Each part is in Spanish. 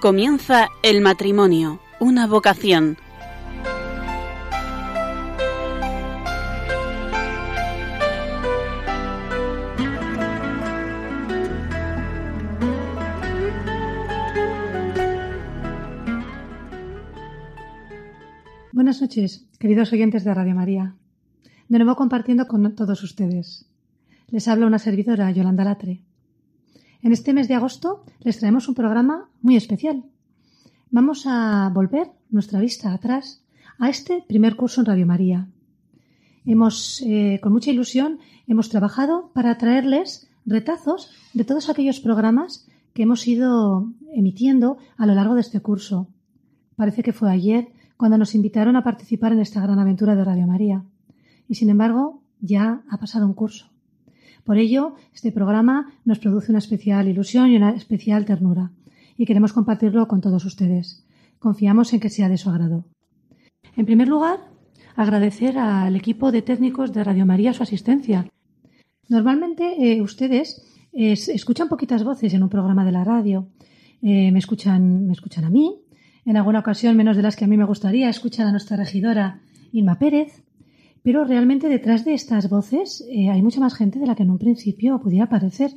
Comienza el matrimonio, una vocación. Buenas noches, queridos oyentes de Radio María. De nuevo compartiendo con todos ustedes. Les habla una servidora, Yolanda Latre. En este mes de agosto les traemos un programa muy especial. Vamos a volver nuestra vista atrás a este primer curso en Radio María. Hemos, eh, con mucha ilusión, hemos trabajado para traerles retazos de todos aquellos programas que hemos ido emitiendo a lo largo de este curso. Parece que fue ayer cuando nos invitaron a participar en esta gran aventura de Radio María. Y sin embargo, ya ha pasado un curso. Por ello, este programa nos produce una especial ilusión y una especial ternura. Y queremos compartirlo con todos ustedes. Confiamos en que sea de su agrado. En primer lugar, agradecer al equipo de técnicos de Radio María su asistencia. Normalmente eh, ustedes eh, escuchan poquitas voces en un programa de la radio. Eh, me, escuchan, me escuchan a mí, en alguna ocasión menos de las que a mí me gustaría, escuchar a nuestra regidora Irma Pérez, pero realmente detrás de estas voces eh, hay mucha más gente de la que en un principio pudiera parecer.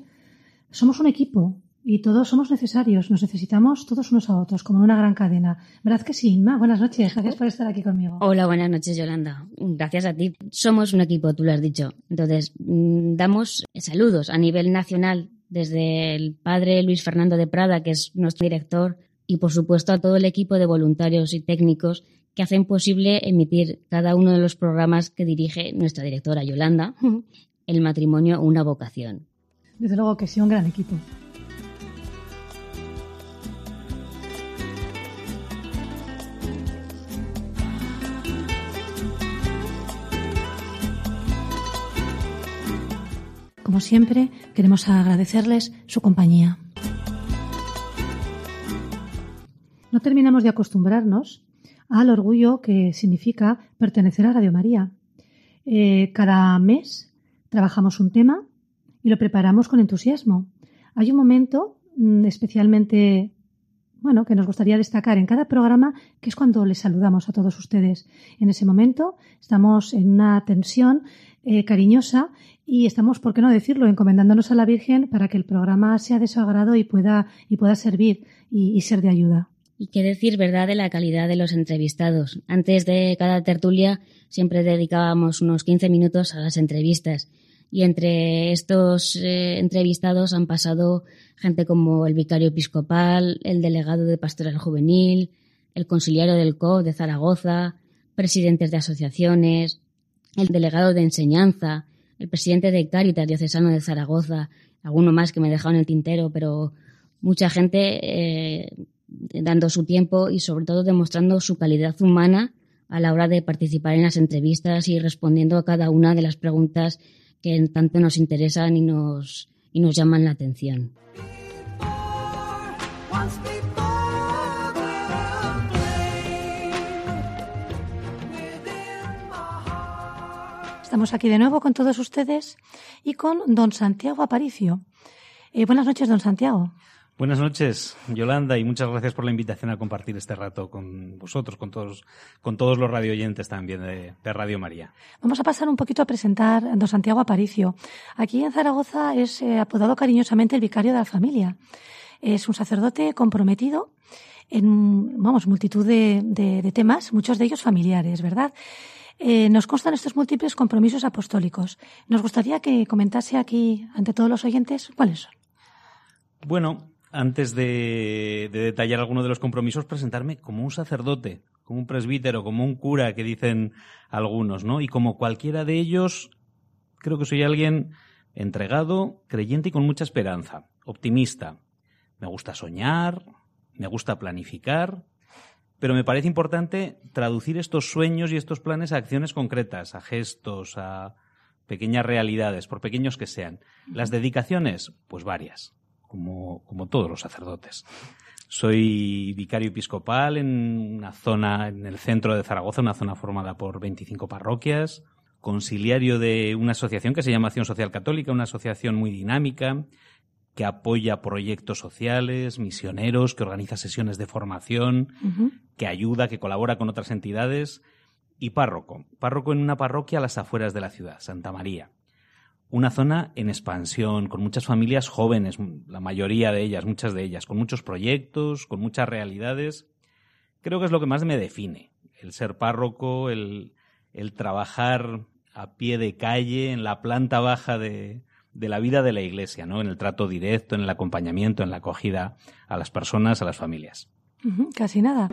Somos un equipo y todos somos necesarios, nos necesitamos todos unos a otros, como en una gran cadena. ¿Verdad que sí, Inma? Buenas noches, gracias por estar aquí conmigo. Hola, buenas noches, Yolanda. Gracias a ti. Somos un equipo, tú lo has dicho. Entonces, mm, damos saludos a nivel nacional desde el padre Luis Fernando de Prada, que es nuestro director, y por supuesto a todo el equipo de voluntarios y técnicos que hacen posible emitir cada uno de los programas que dirige nuestra directora Yolanda, El matrimonio, una vocación. Desde luego que sí, un gran equipo. Como siempre, queremos agradecerles su compañía. No terminamos de acostumbrarnos al orgullo que significa pertenecer a Radio María. Eh, cada mes trabajamos un tema y lo preparamos con entusiasmo. Hay un momento mm, especialmente bueno, que nos gustaría destacar en cada programa, que es cuando les saludamos a todos ustedes. En ese momento estamos en una tensión eh, cariñosa y estamos, por qué no decirlo, encomendándonos a la Virgen para que el programa sea de su agrado y pueda, y pueda servir y ser de ayuda. Y qué decir, ¿verdad?, de la calidad de los entrevistados. Antes de cada tertulia siempre dedicábamos unos 15 minutos a las entrevistas. Y entre estos eh, entrevistados han pasado gente como el vicario episcopal, el delegado de pastoral juvenil, el conciliario del COP de Zaragoza, presidentes de asociaciones, el delegado de enseñanza, el presidente de Cáritas diocesano de Zaragoza, alguno más que me he en el tintero, pero mucha gente eh, dando su tiempo y sobre todo demostrando su calidad humana a la hora de participar en las entrevistas y respondiendo a cada una de las preguntas que tanto nos interesan y nos, y nos llaman la atención. Estamos aquí de nuevo con todos ustedes y con don Santiago Aparicio. Eh, buenas noches, don Santiago. Buenas noches, Yolanda, y muchas gracias por la invitación a compartir este rato con vosotros, con todos, con todos los radioyentes también de, Radio María. Vamos a pasar un poquito a presentar a don Santiago Aparicio. Aquí en Zaragoza es eh, apodado cariñosamente el vicario de la familia. Es un sacerdote comprometido en, vamos, multitud de, temas, muchos de ellos familiares, ¿verdad? Eh, nos constan estos múltiples compromisos apostólicos. Nos gustaría que comentase aquí, ante todos los oyentes, cuáles son. Bueno, antes de, detallar alguno de los compromisos, presentarme como un sacerdote, como un presbítero, como un cura, que dicen algunos, ¿no? Y como cualquiera de ellos, creo que soy alguien entregado, creyente y con mucha esperanza, optimista. Me gusta soñar, me gusta planificar, pero me parece importante traducir estos sueños y estos planes a acciones concretas, a gestos, a pequeñas realidades, por pequeños que sean. Las dedicaciones, pues varias como, como todos los sacerdotes. Soy vicario episcopal en una zona, en el centro de Zaragoza, una zona formada por 25 parroquias, conciliario de una asociación que se llama Acción Social Católica, una asociación muy dinámica, que apoya proyectos sociales, misioneros, que organiza sesiones de formación, que ayuda, que colabora con otras entidades, y párroco. Párroco en una parroquia a las afueras de la ciudad, Santa María. Una zona en expansión, con muchas familias jóvenes, la mayoría de ellas, muchas de ellas, con muchos proyectos, con muchas realidades. Creo que es lo que más me define, el ser párroco, el, el trabajar a pie de calle, en la planta baja de, de la vida de la Iglesia, ¿no? En el trato directo, en el acompañamiento, en la acogida a las personas, a las familias. casi nada.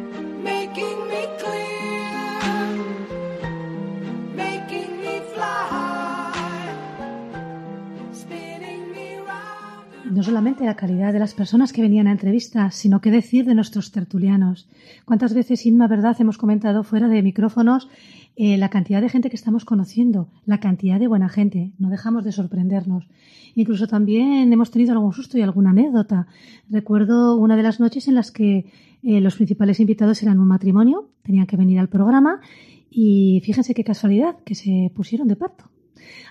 No solamente la calidad de las personas que venían a entrevistas, sino qué decir de nuestros tertulianos. ¿Cuántas veces, Inma, verdad, hemos comentado fuera de micrófonos eh, la cantidad de gente que estamos conociendo, la cantidad de buena gente? No dejamos de sorprendernos. Incluso también hemos tenido algún susto y alguna anécdota. Recuerdo una de las noches en las que eh, los principales invitados eran un matrimonio, tenían que venir al programa y fíjense qué casualidad, que se pusieron de parto.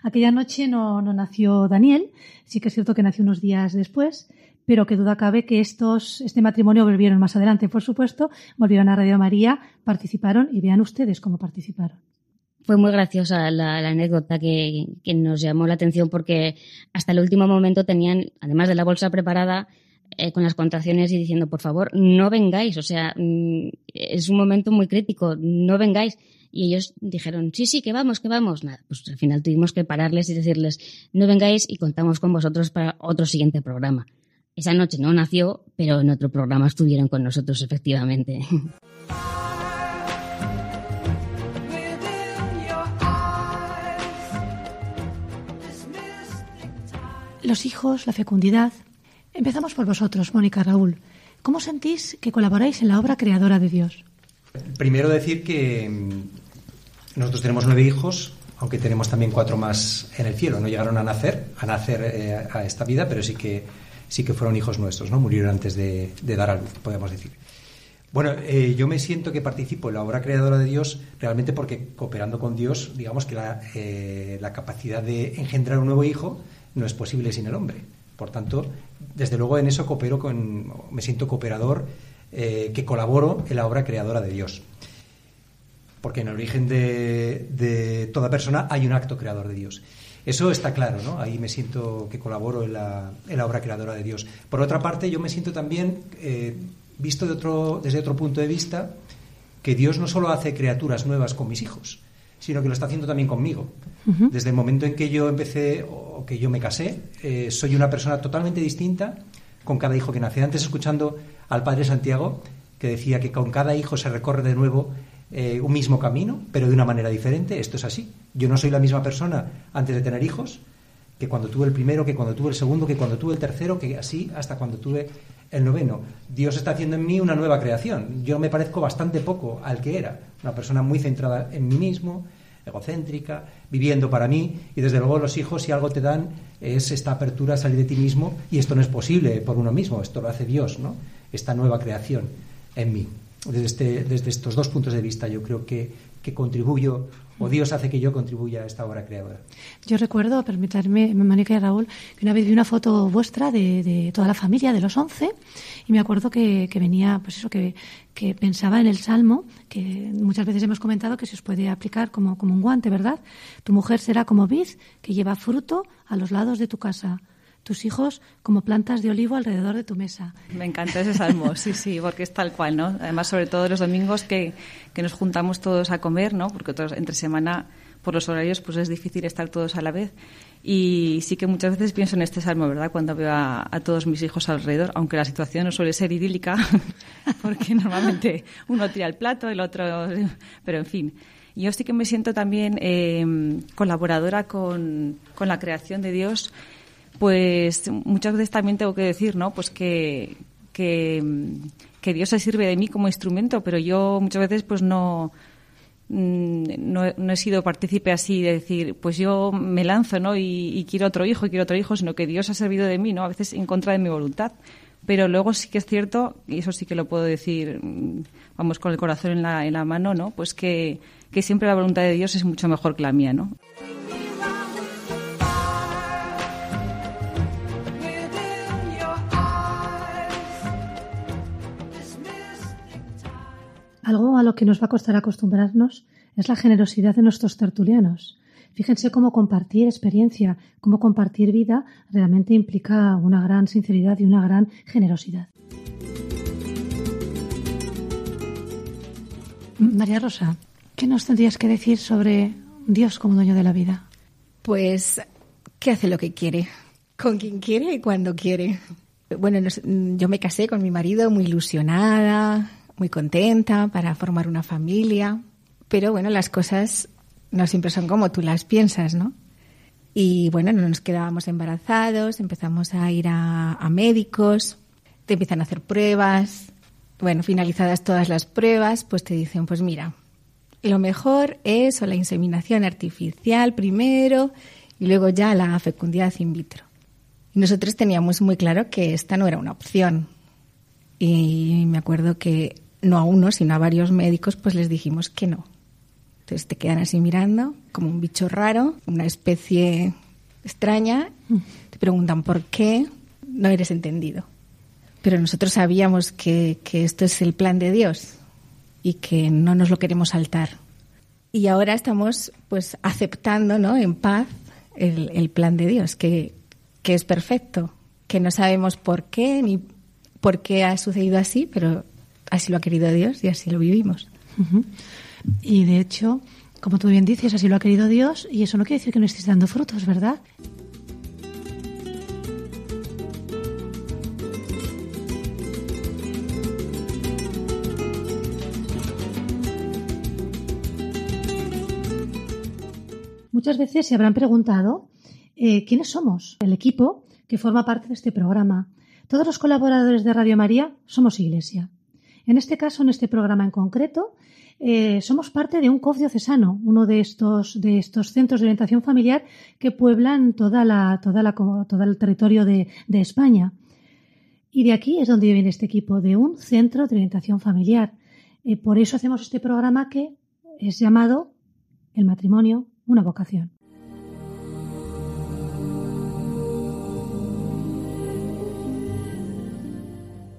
Aquella noche no, nació Daniel, sí que es cierto que nació unos días después, pero que duda cabe que estos, este matrimonio volvieron más adelante, por supuesto, volvieron a Radio María, participaron y vean ustedes cómo participaron. Fue muy graciosa la, anécdota que, nos llamó la atención porque hasta el último momento tenían, además de la bolsa preparada, eh, con las contracciones y diciendo, por favor, no vengáis. O sea, mm, es un momento muy crítico, no vengáis. Y ellos dijeron, sí, sí, que vamos, que vamos. Nada, pues al final tuvimos que pararles y decirles, no vengáis y contamos con vosotros para otro siguiente programa. Esa noche no nació, pero en otro programa estuvieron con nosotros efectivamente. Los hijos, la fecundidad. Empezamos por vosotros, Mónica Raúl. ¿Cómo sentís que colaboráis en la obra creadora de Dios? Primero decir que nosotros tenemos nueve hijos, aunque tenemos también cuatro más en el cielo. No llegaron a nacer, a nacer eh, a esta vida, pero sí que, sí que fueron hijos nuestros, ¿no? Murieron antes de, dar a luz, podemos decir. Bueno, eh, yo me siento que participo en la obra creadora de Dios realmente porque cooperando con Dios, digamos que la, eh, la capacidad de engendrar un nuevo hijo no es posible sin el hombre. Por tanto, desde luego en eso coopero con, me siento cooperador que colaboro en la obra creadora de Dios porque en el origen de, toda persona hay un acto creador de Dios. Eso está claro, ¿no? Ahí me siento que colaboro en la, obra creadora de Dios. Por otra parte, yo me siento también, eh, visto de otro, desde otro punto de vista, que Dios no solo hace criaturas nuevas con mis hijos, sino que lo está haciendo también conmigo. Desde el momento en que yo empecé o que yo me casé, eh, soy una persona totalmente distinta con cada hijo que nace. Antes escuchando al Padre Santiago, que decía que con cada hijo se recorre de nuevo eh, un mismo camino, pero de una manera diferente. Esto es así. Yo no soy la misma persona antes de tener hijos que cuando tuve el primero, que cuando tuve el segundo, que cuando tuve el tercero, que así hasta cuando tuve el noveno. Dios está haciendo en mí una nueva creación. Yo me parezco bastante poco al que era. Una persona muy centrada en mí mismo, egocéntrica, viviendo para mí. Y desde luego los hijos, si algo te dan, es esta apertura a salir de ti mismo. Y esto no es posible por uno mismo, esto lo hace Dios, ¿no? Esta nueva creación en mí desde, este, desde estos dos puntos de vista yo creo que, que contribuyo o Dios hace que yo contribuya a esta obra creadora. Yo recuerdo, permítanme, Mónica y Raúl, que una vez vi una foto vuestra de, de toda la familia, de los once, y me acuerdo que, que, venía, pues eso, que, que pensaba en el Salmo, que muchas veces hemos comentado que se os puede aplicar como, como un guante, ¿verdad? Tu mujer será como vid que lleva fruto a los lados de tu casa tus hijos como plantas de olivo alrededor de tu mesa. Me encanta ese salmo, sí, sí, porque es tal cual, ¿no? Además, sobre todo los domingos que, que nos juntamos todos a comer, ¿no? Porque otros, entre semana, por los horarios, pues es difícil estar todos a la vez. Y sí que muchas veces pienso en este salmo, ¿verdad? Cuando veo a, todos mis hijos alrededor, aunque la situación no suele ser idílica, porque normalmente uno tira el plato, el otro... Pero en fin, yo sí que me siento también eh, colaboradora con, con la creación de Dios pues muchas veces también tengo que decir, ¿no? Pues que, que, Dios se sirve de mí como instrumento, pero yo muchas veces pues no, mm, no, he sido partícipe así de decir, pues yo me lanzo, ¿no? Y, quiero otro hijo, y quiero otro hijo, sino que Dios ha servido de mí, ¿no? A veces en contra de mi voluntad. Pero luego sí que es cierto, y eso sí que lo puedo decir, mm, vamos, con el corazón en la, en la mano, ¿no? Pues que, que siempre la voluntad de Dios es mucho mejor que la mía, ¿no? Algo a lo que nos va a costar acostumbrarnos es la generosidad de nuestros tertulianos. Fíjense cómo compartir experiencia, cómo compartir vida realmente implica una gran sinceridad y una gran generosidad. María Rosa, ¿qué nos tendrías que decir sobre Dios como dueño de la vida? Pues que hace lo que quiere, con quien quiere y cuando quiere. Bueno, yo me casé con mi marido muy ilusionada, muy contenta para formar una familia, pero bueno, las cosas no siempre son como tú las piensas, ¿no? Y bueno, no nos quedábamos embarazados, empezamos a ir a, a médicos, te empiezan a hacer pruebas, bueno, finalizadas todas las pruebas, pues te dicen, pues mira, lo mejor es o la inseminación artificial primero y luego ya la fecundidad in vitro. Y nosotros teníamos muy claro que esta no era una opción. Y me acuerdo que no a uno, sino a varios médicos, pues les dijimos que no. Entonces te quedan así mirando, como un bicho raro, una especie extraña. Te preguntan por qué no eres entendido. Pero nosotros sabíamos que, que esto es el plan de Dios y que no nos lo queremos saltar. Y ahora estamos pues aceptando ¿no? en paz el, el plan de Dios, que, que es perfecto, que no sabemos por qué ni por qué ha sucedido así, pero así lo ha querido Dios y así lo vivimos. Y de hecho, como tú bien dices, así lo ha querido Dios y eso no quiere decir que no estés dando frutos, ¿verdad? Muchas veces se habrán preguntado eh, quiénes somos, el equipo que forma parte de este programa. Todos los colaboradores de Radio María somos Iglesia. En este caso, en este programa en concreto, eh, somos parte de un COF diocesano, uno de estos, de estos centros de orientación familiar que pueblan toda la, todo el territorio de, de España. Y de aquí es donde viene este equipo, de un centro de orientación familiar. Eh, por eso hacemos este programa que es llamado El matrimonio, una vocación.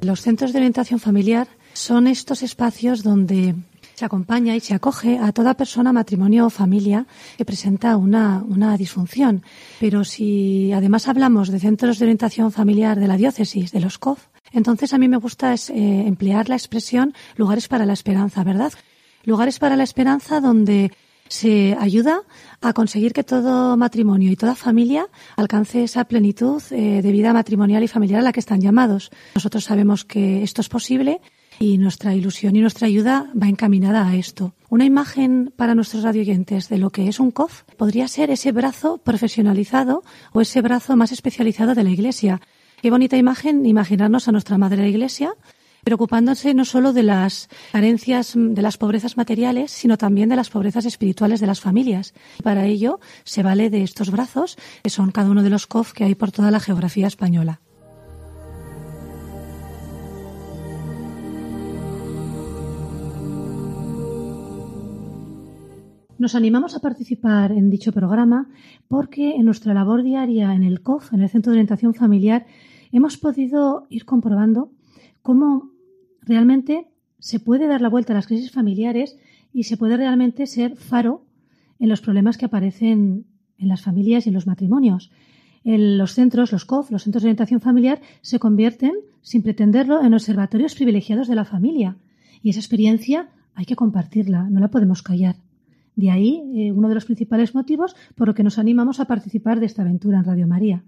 Los centros de orientación familiar son estos espacios donde se acompaña y se acoge a toda persona, matrimonio o familia que presenta una, una disfunción. Pero si además hablamos de centros de orientación familiar de la diócesis, de los COF, entonces a mí me gusta es, eh, emplear la expresión lugares para la esperanza, ¿verdad? Lugares para la esperanza donde se ayuda a conseguir que todo matrimonio y toda familia alcance esa plenitud eh, de vida matrimonial y familiar a la que están llamados. Nosotros sabemos que esto es posible y nuestra ilusión y nuestra ayuda va encaminada a esto. Una imagen para nuestros radioyentes de lo que es un COF podría ser ese brazo profesionalizado o ese brazo más especializado de la Iglesia. Qué bonita imagen imaginarnos a nuestra Madre la Iglesia preocupándose no solo de las carencias, de las pobrezas materiales, sino también de las pobrezas espirituales de las familias. Para ello se vale de estos brazos, que son cada uno de los COF que hay por toda la geografía española. Nos animamos a participar en dicho programa porque en nuestra labor diaria en el COF, en el Centro de Orientación Familiar, hemos podido ir comprobando cómo realmente se puede dar la vuelta a las crisis familiares y se puede realmente ser faro en los problemas que aparecen en las familias y en los matrimonios. En los centros, los COF, los centros de orientación familiar, se convierten, sin pretenderlo, en observatorios privilegiados de la familia. Y esa experiencia hay que compartirla, no la podemos callar. De ahí eh, uno de los principales motivos por lo que nos animamos a participar de esta aventura en Radio María.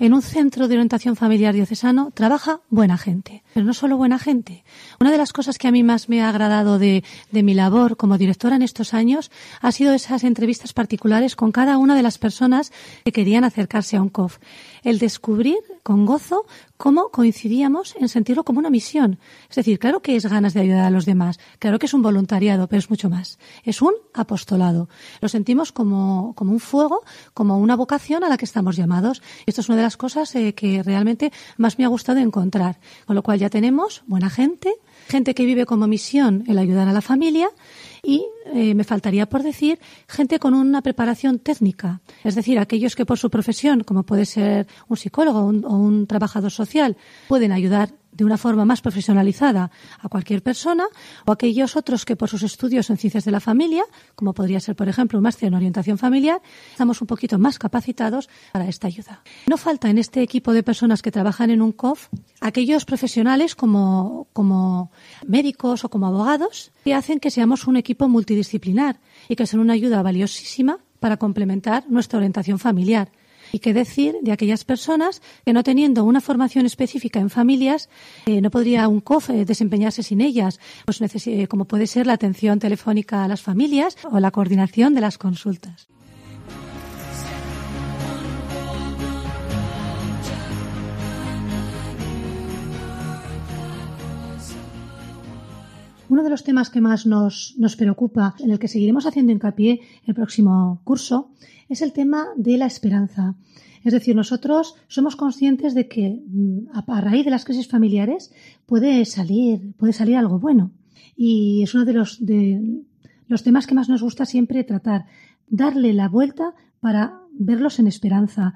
En un centro de orientación familiar diocesano trabaja buena gente, pero no solo buena gente. Una de las cosas que a mí más me ha agradado de, de, mi labor como directora en estos años ha sido esas entrevistas particulares con cada una de las personas que querían acercarse a un COF. El descubrir con gozo cómo coincidíamos en sentirlo como una misión. Es decir, claro que es ganas de ayudar a los demás, claro que es un voluntariado, pero es mucho más. Es un apostolado. Lo sentimos como, como un fuego, como una vocación a la que estamos llamados. Esto es una de las cosas eh, que realmente más me ha gustado encontrar. Con lo cual ya tenemos buena gente, gente que vive como misión el ayudar a la familia Y eh, me faltaría por decir gente con una preparación técnica, es decir, aquellos que por su profesión, como puede ser un psicólogo o un trabajador social, pueden ayudar de una forma más profesionalizada a cualquier persona o aquellos otros que por sus estudios en ciencias de la familia, como podría ser, por ejemplo, un máster en orientación familiar, estamos un poquito más capacitados para esta ayuda. No falta en este equipo de personas que trabajan en un COF aquellos profesionales como, como médicos o como abogados que hacen que seamos un equipo multidisciplinar y que son una ayuda valiosísima para complementar nuestra orientación familiar. Y qué decir de aquellas personas que no teniendo una formación específica en familias, eh, no podría un COF eh, desempeñarse sin ellas, pues eh, como puede ser la atención telefónica a las familias o la coordinación de las consultas. Uno de los temas que más nos, nos, preocupa, en el que seguiremos haciendo hincapié el próximo curso, es el tema de la esperanza. Es decir, nosotros somos conscientes de que mm, a raíz de las crisis familiares puede salir, puede salir algo bueno. Y es uno de los, de los temas que más nos gusta siempre tratar, darle la vuelta para verlos en esperanza.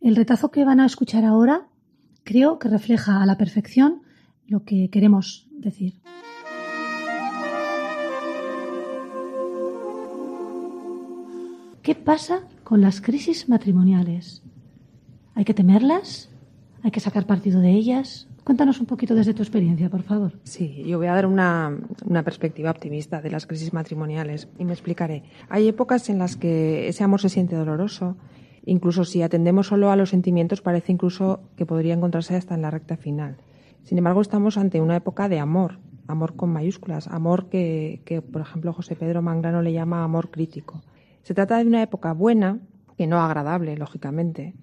El retazo que van a escuchar ahora creo que refleja a la perfección lo que queremos decir. ¿Qué pasa con las crisis matrimoniales? ¿Hay que temerlas? ¿Hay que sacar partido de ellas? Cuéntanos un poquito desde tu experiencia, por favor. Sí, yo voy a dar una, una, perspectiva optimista de las crisis matrimoniales y me explicaré. Hay épocas en las que ese amor se siente doloroso, incluso si atendemos solo a los sentimientos parece incluso que podría encontrarse hasta en la recta final. Sin embargo, estamos ante una época de amor, amor con mayúsculas, amor que, que por ejemplo, José Pedro Mangrano le llama amor crítico. Se trata de una época buena, que no agradable, lógicamente,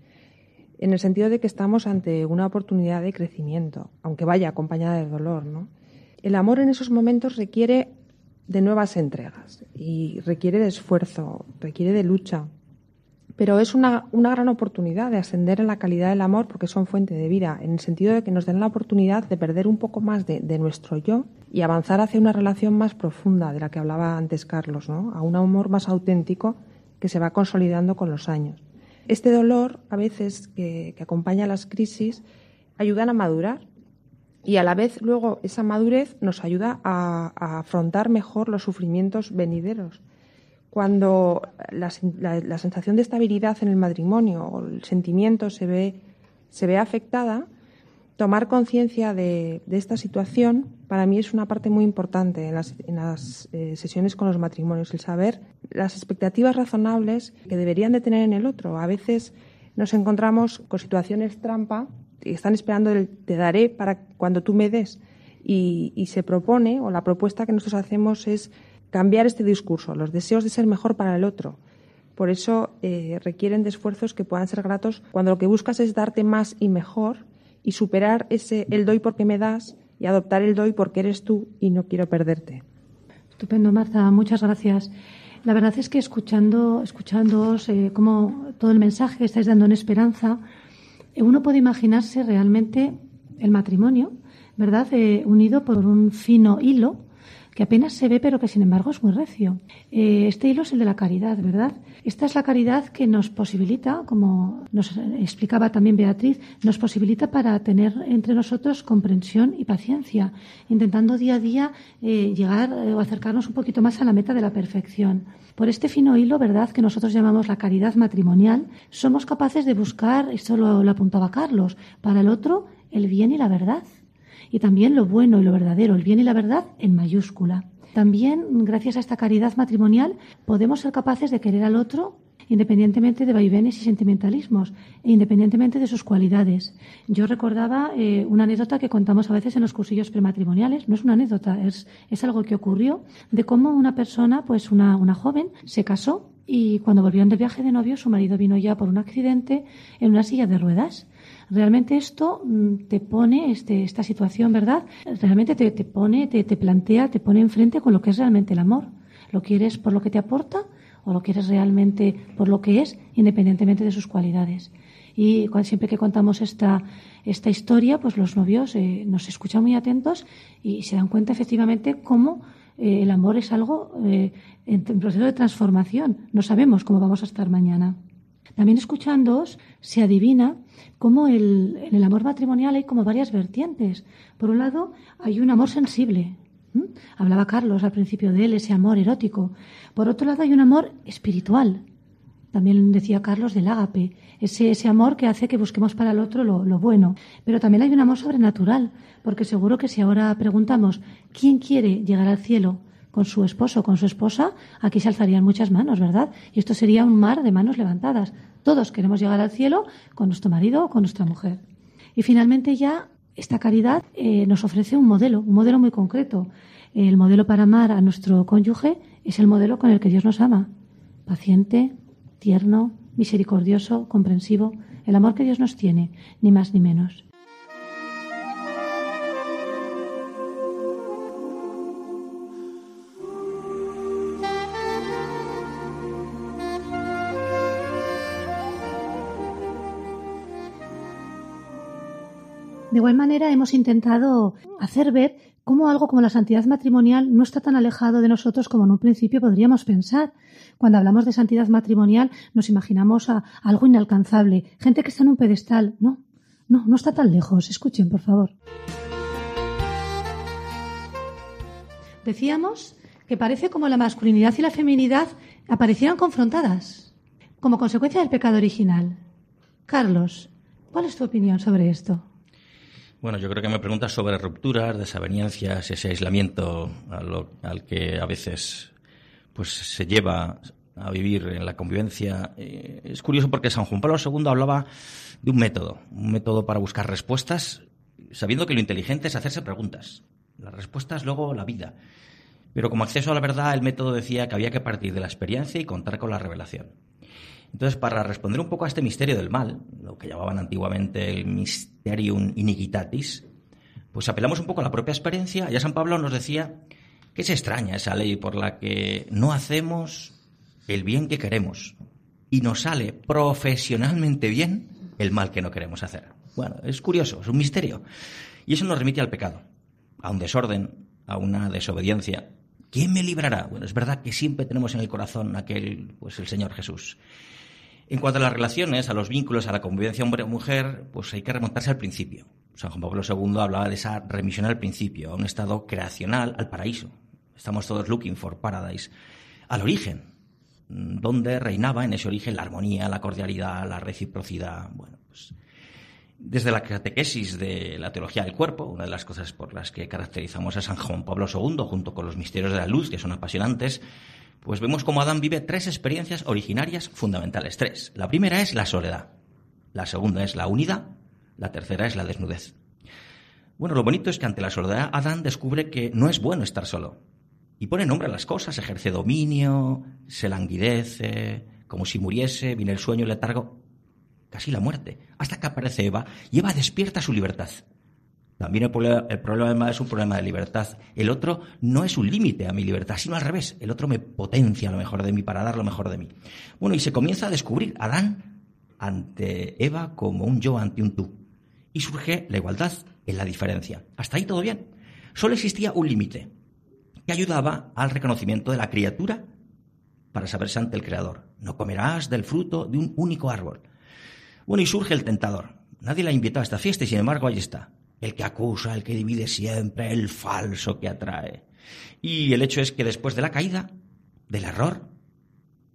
en el sentido de que estamos ante una oportunidad de crecimiento, aunque vaya acompañada de dolor. El amor en esos momentos requiere de nuevas entregas y requiere de esfuerzo, requiere de lucha, pero es una, gran oportunidad de ascender en la calidad del amor porque son fuente de vida, en el sentido de que nos den la oportunidad de perder un poco más de, nuestro yo y avanzar hacia una relación más profunda de la que hablaba antes Carlos, ¿no? a un amor más auténtico que se va consolidando con los años. Este dolor, a veces, que, acompaña a las crisis, ayudan a madurar y a la vez luego esa madurez nos ayuda a afrontar mejor los sufrimientos venideros cuando la, sensación de estabilidad en el matrimonio o el sentimiento se ve, se ve afectada, tomar conciencia de, esta situación para mí es una parte muy importante en las, eh, sesiones con los matrimonios, el saber las expectativas razonables que deberían de tener en el otro. A veces nos encontramos con situaciones trampa y están esperando el te daré para cuando tú me des. y se propone, o la propuesta que nosotros hacemos es cambiar este discurso, los deseos de ser mejor para el otro. Por eso eh, requieren de esfuerzos que puedan ser gratos cuando lo que buscas es darte más y mejor y superar ese el doy porque me das y adoptar el doy porque eres tú y no quiero perderte. Estupendo, Marta. Muchas gracias. La verdad es que escuchando, escuchándoos, eh, como todo el mensaje que estáis dando en esperanza, eh, uno puede imaginarse realmente el matrimonio, ¿verdad? unido por un fino hilo que apenas se ve, pero que sin embargo es muy recio. Eh, este hilo es el de la caridad, ¿verdad? Esta es la caridad que nos posibilita, como nos explicaba también Beatriz, nos posibilita para tener entre nosotros comprensión y paciencia, intentando día a día eh, llegar eh, o acercarnos un poquito más a la meta de la perfección. Por este fino hilo, ¿verdad?, que nosotros llamamos la caridad matrimonial, somos capaces de buscar, esto lo apuntaba Carlos, para el otro el bien y la verdad y también lo bueno y lo verdadero, el bien y la verdad en mayúscula. También, gracias a esta caridad matrimonial, podemos ser capaces de querer al otro independientemente de vaivenes y sentimentalismos e independientemente de sus cualidades. Yo recordaba eh, una anécdota que contamos a veces en los cursillos prematrimoniales. No es una anécdota, es, es algo que ocurrió de cómo una persona, pues una, una joven, se casó y cuando volvieron de viaje de novio su marido vino ya por un accidente en una silla de ruedas Realmente esto mm, te pone, este, esta situación, ¿verdad? Realmente te, te pone, te, te plantea, te pone enfrente con lo que es realmente el amor. ¿Lo quieres por lo que te aporta o lo quieres realmente por lo que es, independientemente de sus cualidades? Y siempre que contamos esta, esta historia, pues los novios eh, nos escuchan muy atentos y se dan cuenta efectivamente cómo eh, el amor es algo eh, en, proceso de transformación. No sabemos cómo vamos a estar mañana. También escuchándoos se adivina cómo el, en el amor matrimonial hay como varias vertientes. Por un lado, hay un amor sensible. Hablaba Carlos al principio de él, ese amor erótico. Por otro lado, hay un amor espiritual. También decía Carlos del ágape, ese, ese amor que hace que busquemos para el otro lo, lo bueno. Pero también hay un amor sobrenatural, porque seguro que si ahora preguntamos quién quiere llegar al cielo, con su esposo con su esposa, aquí se alzarían muchas manos, ¿verdad? Y esto sería un mar de manos levantadas. Todos queremos llegar al cielo con nuestro marido o con nuestra mujer. Y finalmente ya esta caridad eh, nos ofrece un modelo, un modelo muy concreto. El modelo para amar a nuestro cónyuge es el modelo con el que Dios nos ama. Paciente, tierno, misericordioso, comprensivo, el amor que Dios nos tiene, ni más ni menos. De igual manera, hemos intentado hacer ver cómo algo como la santidad matrimonial no está tan alejado de nosotros como en un principio podríamos pensar. Cuando hablamos de santidad matrimonial nos imaginamos a algo inalcanzable, gente que está en un pedestal. No, no, no está tan lejos. Escuchen, por favor. Decíamos que parece como la masculinidad y la feminidad aparecieran confrontadas como consecuencia del pecado original. Carlos, ¿cuál es tu opinión sobre esto? Bueno, yo creo que me preguntas sobre rupturas, desavenencias, ese aislamiento al que a veces pues se lleva a vivir en la convivencia. Eh, es curioso porque San Juan Pablo II hablaba de un método, un método para buscar respuestas, sabiendo que lo inteligente es hacerse preguntas. Las respuestas luego la vida. Pero como acceso a la verdad, el método decía que había que partir de la experiencia y contar con la revelación. Entonces, para responder un poco a este misterio del mal, lo que llamaban antiguamente el mysterium iniquitatis, pues apelamos un poco a la propia experiencia. Ya San Pablo nos decía que es extraña esa ley por la que no hacemos el bien que queremos y nos sale profesionalmente bien el mal que no queremos hacer. Bueno, es curioso, es un misterio. Y eso nos remite al pecado, a un desorden, a una desobediencia. ¿Quién me librará? Bueno, es verdad que siempre tenemos en el corazón aquel, pues el Señor Jesús. En cuanto a las relaciones, a los vínculos, a la convivencia hombre-mujer, pues hay que remontarse al principio. San Juan Pablo II hablaba de esa remisión al principio, a un estado creacional, al paraíso. Estamos todos looking for paradise. Al origen, donde reinaba en ese origen la armonía, la cordialidad, la reciprocidad. Bueno, pues desde la catequesis de la teología del cuerpo, una de las cosas por las que caracterizamos a San Juan Pablo II, junto con los misterios de la luz, que son apasionantes, pues vemos cómo Adán vive tres experiencias originarias fundamentales. Tres. La primera es la soledad. La segunda es la unidad. La tercera es la desnudez. Bueno, lo bonito es que ante la soledad Adán descubre que no es bueno estar solo. Y pone nombre a las cosas, ejerce dominio, se languidece, como si muriese, viene el sueño, el letargo, casi la muerte, hasta que aparece Eva y Eva despierta su libertad. También el problema, es un problema de libertad. El otro no es un límite a mi libertad, sino al revés. El otro me potencia lo mejor de mí para dar lo mejor de mí. Bueno, y se comienza a descubrir Adán ante Eva como un yo ante un tú. Y surge la igualdad en la diferencia. Hasta ahí todo bien. Solo existía un límite que ayudaba al reconocimiento de la criatura para saberse ante el Creador. No comerás del fruto de un único árbol. Bueno, y surge el tentador. Nadie la invitó a esta fiesta y sin embargo ahí está el que acusa, el que divide siempre, el falso que atrae. Y el hecho es que después de la caída, del error,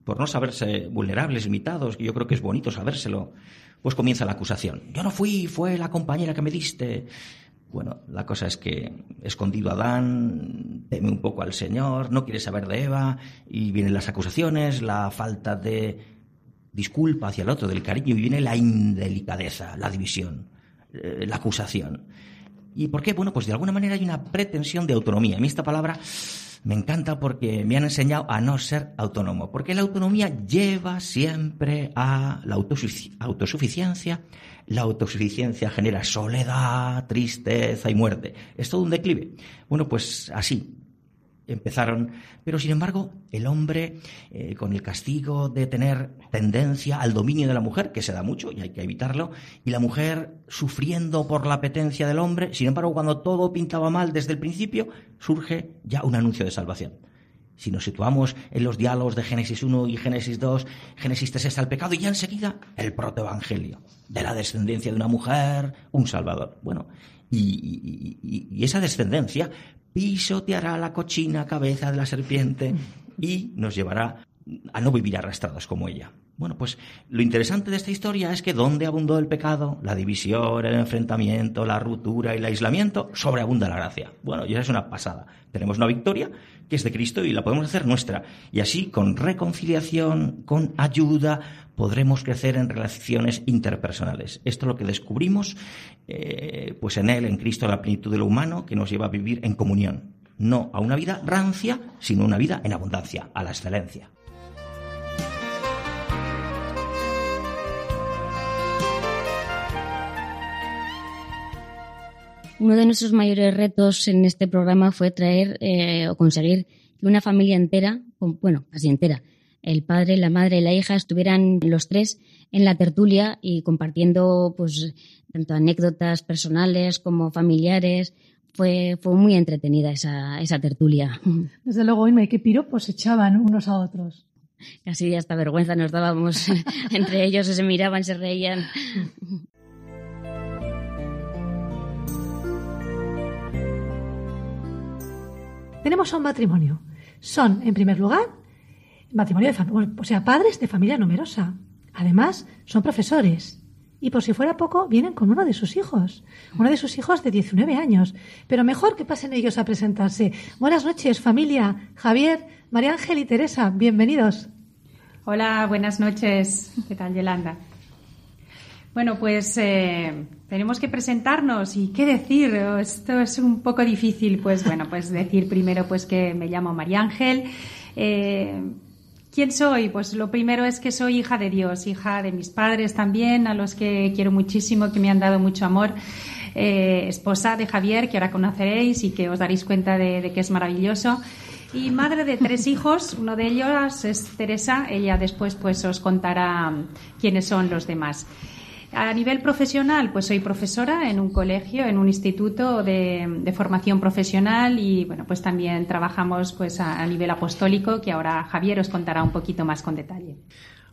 por no saberse vulnerables, limitados, que yo creo que es bonito sabérselo, pues comienza la acusación. Yo no fui, fue la compañera que me diste. Bueno, la cosa es que escondido Adán teme un poco al Señor, no quiere saber de Eva, y vienen las acusaciones, la falta de disculpa hacia el otro, del cariño, y viene la indelicadeza, la división. Eh, la acusación. ¿Y por qué? Bueno, pues de alguna manera hay una pretensión de autonomía. A mí esta palabra me encanta porque me han enseñado a no ser autónomo, porque la autonomía lleva siempre a la autosuficiencia. La autosuficiencia genera soledad, tristeza y muerte. Es todo un declive. Bueno, pues así. Empezaron, pero sin embargo el hombre eh, con el castigo de tener tendencia al dominio de la mujer, que se da mucho y hay que evitarlo, y la mujer sufriendo por la apetencia del hombre, sin embargo cuando todo pintaba mal desde el principio, surge ya un anuncio de salvación. Si nos situamos en los diálogos de Génesis 1 y Génesis 2, Génesis 3 está el pecado y ya enseguida el protoevangelio de la descendencia de una mujer, un salvador. Bueno, y, esa descendencia pisoteará la cochina cabeza de la serpiente y nos llevará a no vivir arrastrados como ella. Bueno, pues lo interesante de esta historia es que donde abundó el pecado, la división, el enfrentamiento, la ruptura y el aislamiento, sobreabunda la gracia. Bueno, y esa es una pasada. Tenemos una victoria que es de Cristo y la podemos hacer nuestra. Y así, con reconciliación, con ayuda, podremos crecer en relaciones interpersonales. Esto es lo que descubrimos eh, pues en Él, en Cristo, la plenitud de lo humano, que nos lleva a vivir en comunión. No a una vida rancia, sino una vida en abundancia, a la excelencia. Uno de nuestros mayores retos en este programa fue traer eh, o conseguir una familia entera, bueno, casi entera, el padre, la madre y la hija estuvieran los tres en la tertulia y compartiendo pues tanto anécdotas personales como familiares. Fue, fue muy entretenida esa, esa tertulia. Desde luego, Inma, qué piropos echaban unos a otros. Casi hasta vergüenza nos dábamos entre ellos, se miraban, se reían. tenemos a un matrimonio. Son, en primer lugar, matrimonio de o sea, padres de familia numerosa. Además, son profesores. Y por si fuera poco, vienen con uno de sus hijos. Uno de sus hijos de 19 años. Pero mejor que pasen ellos a presentarse. Buenas noches, familia. Javier, María Ángel y Teresa, bienvenidos. Hola, buenas noches. ¿Qué tal, Yolanda? Bueno, pues eh, tenemos que presentarnos y qué decir. Esto es un poco difícil. Pues bueno, pues decir primero pues que me llamo María Ángel. Eh, ¿Quién soy? Pues lo primero es que soy hija de Dios, hija de mis padres también, a los que quiero muchísimo, que me han dado mucho amor. Eh, esposa de Javier, que ahora conoceréis y que os daréis cuenta de, de que es maravilloso y madre de tres hijos. Uno de ellos es Teresa. Ella después pues os contará quiénes son los demás. A nivel profesional, pues soy profesora en un colegio, en un instituto de, formación profesional y bueno, pues también trabajamos pues a, nivel apostólico, que ahora Javier os contará un poquito más con detalle.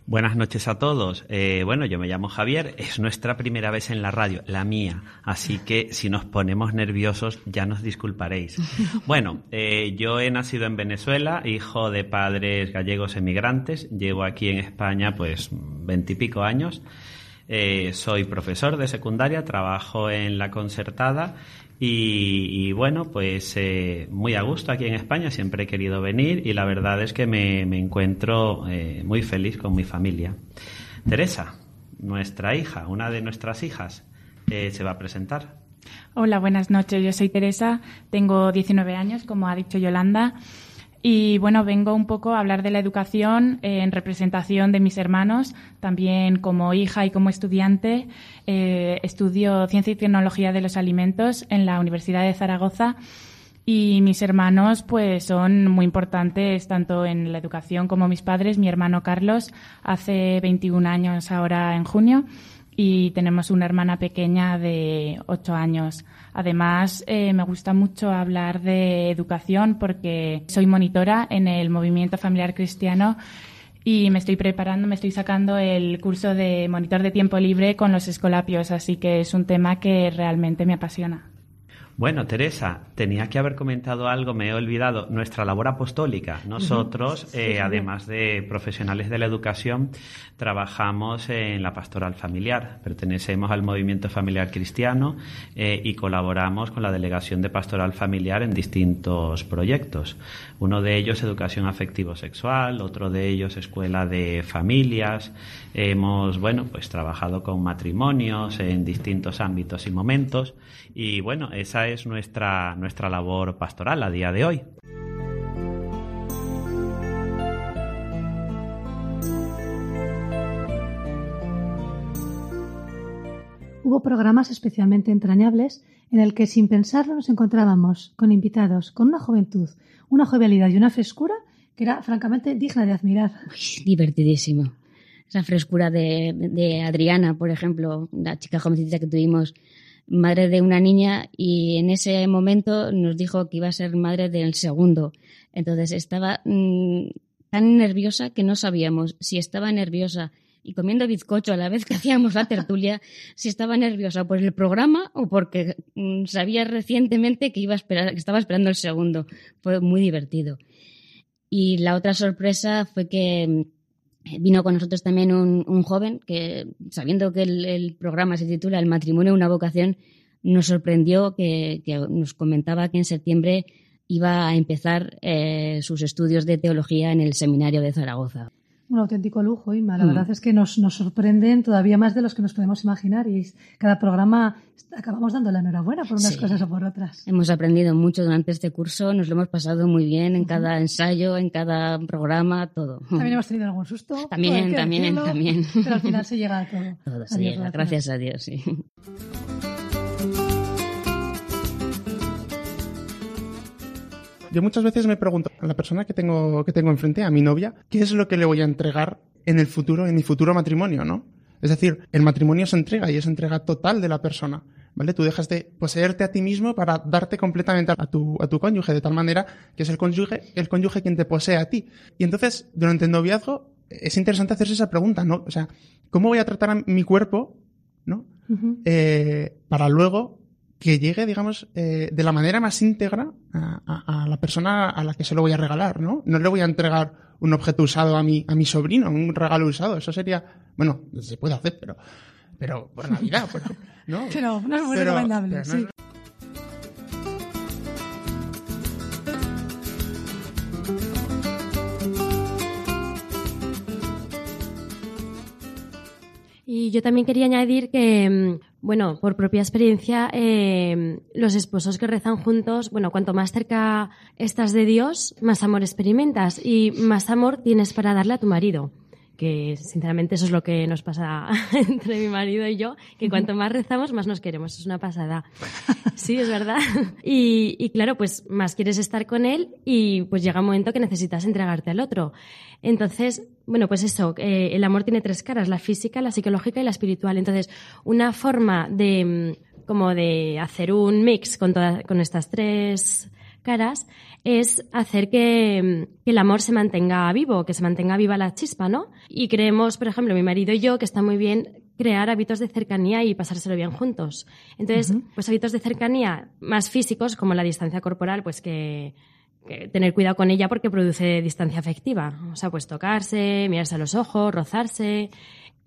Buenas noches a todos. Eh, bueno, yo me llamo Javier, es nuestra primera vez en la radio, la mía, así que si nos ponemos nerviosos ya nos disculparéis. Bueno, eh, yo he nacido en Venezuela, hijo de padres gallegos emigrantes, llevo aquí en España pues veintipico años. Eh, soy profesor de secundaria, trabajo en la concertada y, bueno, pues eh, muy a gusto aquí en España, siempre he querido venir y la verdad es que me, encuentro eh, muy feliz con mi familia. Teresa, nuestra hija, una de nuestras hijas, se va a presentar. Hola, buenas noches. Yo soy Teresa, tengo 19 años, como ha dicho Yolanda. Y bueno, vengo un poco a hablar de la educación en representación de mis hermanos, también como hija y como estudiante. Eh, estudio Ciencia y Tecnología de los Alimentos en la Universidad de Zaragoza y mis hermanos pues son muy importantes tanto en la educación como mis padres. Mi hermano Carlos hace 21 años ahora en junio y tenemos una hermana pequeña de 8 años. Además, eh, me gusta mucho hablar de educación porque soy monitora en el movimiento familiar cristiano y me estoy preparando, me estoy sacando el curso de monitor de tiempo libre con los escolapios, así que es un tema que realmente me apasiona. Bueno, Teresa, tenía que haber comentado algo, me he olvidado. Nuestra labor apostólica. Nosotros, eh, además de profesionales de la educación, trabajamos en la pastoral familiar. Pertenecemos al movimiento familiar cristiano eh, y colaboramos con la delegación de pastoral familiar en distintos proyectos. Uno de ellos, educación afectivo-sexual, otro de ellos, escuela de familias. Hemos, bueno, pues trabajado con matrimonios en distintos ámbitos y momentos. Y bueno, esa es nuestra, nuestra labor pastoral a día de hoy. Hubo programas especialmente entrañables en el que sin pensarlo nos encontrábamos con invitados, con una juventud, una jovialidad y una frescura que era francamente digna de admirar. divertidísimo. Esa frescura de, de, Adriana, por ejemplo, la chica jovencita que tuvimos, madre de una niña, y en ese momento nos dijo que iba a ser madre del segundo. Entonces estaba mmm, tan nerviosa que no sabíamos si estaba nerviosa y comiendo bizcocho a la vez que hacíamos la tertulia, si estaba nerviosa por el programa o porque mmm, sabía recientemente que iba a esperar, que estaba esperando el segundo. Fue muy divertido. Y la otra sorpresa fue que mm, vino con nosotros también un, joven que, sabiendo que el, programa se titula El matrimonio, una vocación, nos sorprendió que, que nos comentaba que en septiembre iba a empezar eh, sus estudios de teología en el seminario de Zaragoza. Un auténtico lujo, Inma. La mm. verdad es que nos, nos, sorprenden todavía más de los que nos podemos imaginar y cada programa acabamos dando la enhorabuena por unas Sí. cosas o por otras. Hemos aprendido mucho durante este curso, nos lo hemos pasado muy bien en cada ensayo, en cada programa, todo. También hemos tenido algún susto. También, también, decirlo, también. Pero al final se llega a todo. Todo se llega, gracias. gracias a Dios, sí. Yo muchas veces me pregunto a la persona que tengo, que tengo enfrente, a mi novia, ¿qué es lo que le voy a entregar en el futuro, en mi futuro matrimonio, no? Es decir, el matrimonio se entrega y es entrega total de la persona, ¿vale? Tú dejas de poseerte a ti mismo para darte completamente a tu, a tu cónyuge, de tal manera que es el cónyuge, el cónyuge quien te posee a ti. Y entonces, durante el noviazgo, es interesante hacerse esa pregunta, ¿no? O sea, ¿cómo voy a tratar a mi cuerpo, ¿no? Eh, para luego que llegue, digamos, eh, de la manera más íntegra a, a- a la persona a la que se lo voy a regalar, ¿no? No le voy a entregar un objeto usado a mi, a mi sobrino, un regalo usado. Eso sería, bueno, se puede hacer, pero, pero por Navidad, pero, ¿no? Pero no es muy Pero- recomendable. pero no sí. es- Y yo también quería añadir que, mm, bueno, por propia experiencia, eh, los esposos que rezan juntos, bueno, cuanto más cerca estás de Dios, más amor experimentas y más amor tienes para darle a tu marido. Que sinceramente eso es lo que nos pasa entre mi marido y yo, que cuanto más rezamos, más nos queremos. Es una pasada. Sí, es verdad. Y, y claro, pues más quieres estar con él y pues llega un momento que necesitas entregarte al otro. Entonces, bueno, pues eso, eh, el amor tiene tres caras, la física, la psicológica y la espiritual. Entonces, una forma de mm, como de hacer un mix con, todas, con estas tres caras es hacer que, mm, que el amor se mantenga vivo, que se mantenga viva la chispa, ¿no? Y creemos, por ejemplo, mi marido y yo, que está muy bien crear hábitos de cercanía y pasárselo bien juntos. Entonces, pues hábitos de cercanía más físicos, como la distancia corporal, pues que, tener cuidado con ella porque produce distancia afectiva. O sea, pues tocarse, mirarse a los ojos, rozarse.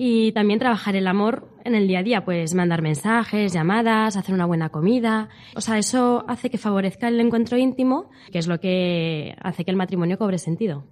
Y también trabajar el amor en el día a día, pues mandar mensajes, llamadas, hacer una buena comida. O sea, eso hace que favorezca el encuentro íntimo, que es lo que hace que el matrimonio cobre sentido.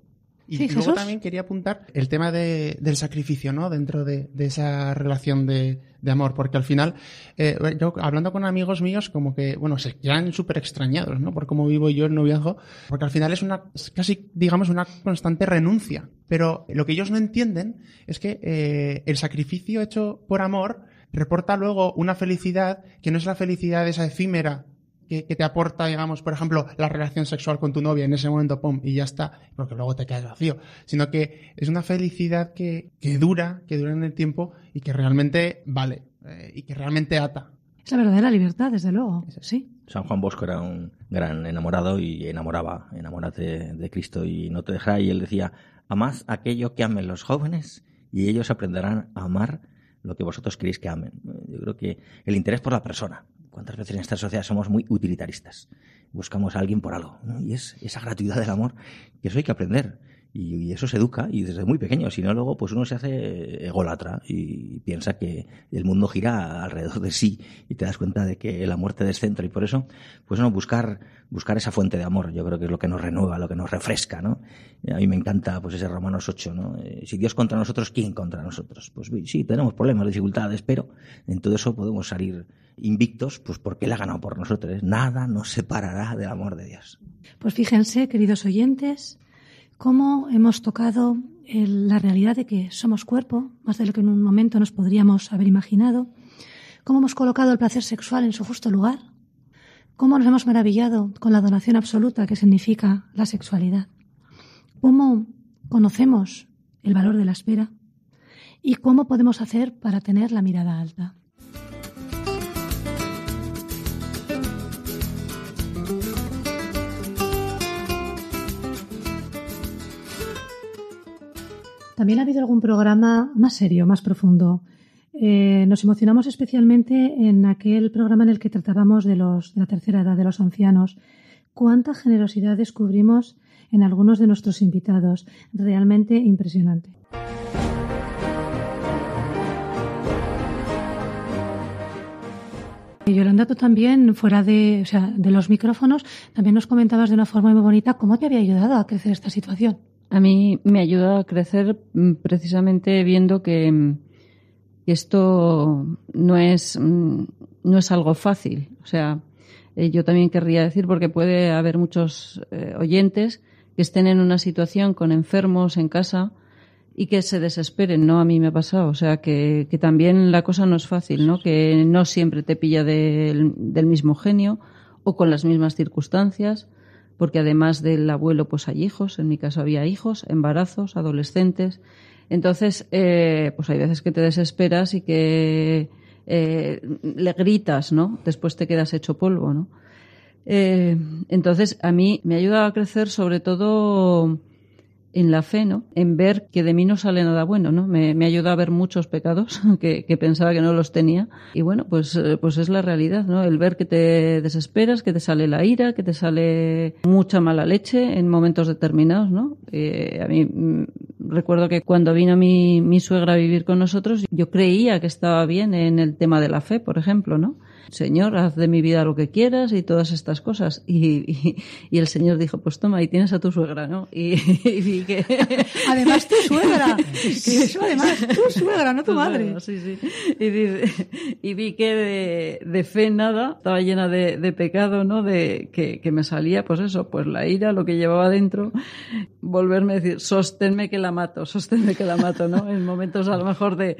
Y Sí, luego Jesús. también quería apuntar el tema de- del sacrificio, ¿no? Dentro de, de esa relación de, de amor, porque al final, eh, yo hablando con amigos míos, como que, bueno, se quedan súper extrañados, ¿no? Por cómo vivo yo el noviazgo, porque al final es una, es casi, digamos, una constante renuncia. Pero lo que ellos no entienden es que eh, el sacrificio hecho por amor reporta luego una felicidad que no es la felicidad esa efímera que, que te aporta, digamos, por ejemplo, la relación sexual con tu novia en ese momento, pum, y ya está, porque luego te quedas vacío, sino que es una felicidad que, que dura, que dura en el tiempo y que realmente vale, eh, y que realmente ata. Es la verdadera libertad, desde luego. Sí. San Juan Bosco era un gran enamorado y enamoraba, enamórate de Cristo y no te dejará. Y él decía, amad aquello que amen los jóvenes y ellos aprenderán a amar lo que vosotros queréis que amen. Yo creo que el interés por la persona. ¿Cuántas veces en esta sociedad somos muy utilitaristas? Buscamos a alguien por algo. ¿no? Y es esa gratuidad del amor que eso hay que aprender. Y, y eso se educa y desde muy pequeño. Si no, luego pues uno se hace ególatra y piensa que el mundo gira alrededor de sí y te das cuenta de que la muerte descentra. Y por eso, pues no, buscar, buscar esa fuente de amor. Yo creo que es lo que nos renueva, lo que nos refresca, ¿no? Y a mí me encanta pues ese Romanos 8, ¿no? Eh, si Dios contra nosotros, ¿quién contra nosotros? Pues sí, tenemos problemas, dificultades, pero en todo eso podemos salir invictos, pues porque Él ha ganado por nosotros. Nada nos separará del amor de Dios. Pues fíjense, queridos oyentes, cómo hemos tocado la realidad de que somos cuerpo, más de lo que en un momento nos podríamos haber imaginado, cómo hemos colocado el placer sexual en su justo lugar, cómo nos hemos maravillado con la donación absoluta que significa la sexualidad, cómo conocemos el valor de la espera y cómo podemos hacer para tener la mirada alta. También ha habido algún programa más serio, más profundo. Eh, nos emocionamos especialmente en aquel programa en el que tratábamos de, los, de la tercera edad, de los ancianos. Cuánta generosidad descubrimos en algunos de nuestros invitados. Realmente impresionante. Yolanda, tú también, fuera de, los micrófonos, también nos comentabas de una forma muy bonita cómo te había ayudado a crecer esta situación. A mí me ayuda a crecer mm, precisamente viendo que, mm, esto no es, mm, no es algo fácil. O sea, eh, yo también querría decir, porque puede haber muchos eh, oyentes que estén en una situación con enfermos en casa y que se desesperen, ¿no? A mí me ha pasado. O sea, que, que también la cosa no es fácil, ¿no? Que no siempre te pilla del, del mismo genio o con las mismas circunstancias porque además del abuelo pues hay hijos, en mi caso había hijos, embarazos, adolescentes. Entonces, eh, pues hay veces que te desesperas y que eh, le gritas, ¿no? Después te quedas hecho polvo, ¿no? Eh, entonces, a mí me ayuda a crecer sobre todo en la fe, ¿no? En ver que de mí no sale nada bueno, ¿no? Me, me ayuda a ver muchos pecados que, que, pensaba que no los tenía. Y bueno, pues, eh, pues es la realidad, ¿no? El ver que te desesperas, que te sale la ira, que te sale mucha mala leche en momentos determinados, ¿no? Eh, a mí mm, recuerdo que cuando vino mi, mi suegra a vivir con nosotros, yo creía que estaba bien en el tema de la fe, por ejemplo, ¿no? Señor, haz de mi vida lo que quieras y todas estas cosas. Y, y, el Señor dijo, pues toma, y tienes a tu suegra, ¿no? Y, y vi que... además tu suegra. eso además tu suegra, no tu madre. sí, sí. Y, dice, y vi que de, de, fe nada, estaba llena de, de pecado, ¿no? De que, que, me salía, pues eso, pues la ira, lo que llevaba dentro, volverme a decir, sosténme que la mato, sosténme que la mato, ¿no? En momentos a lo mejor de,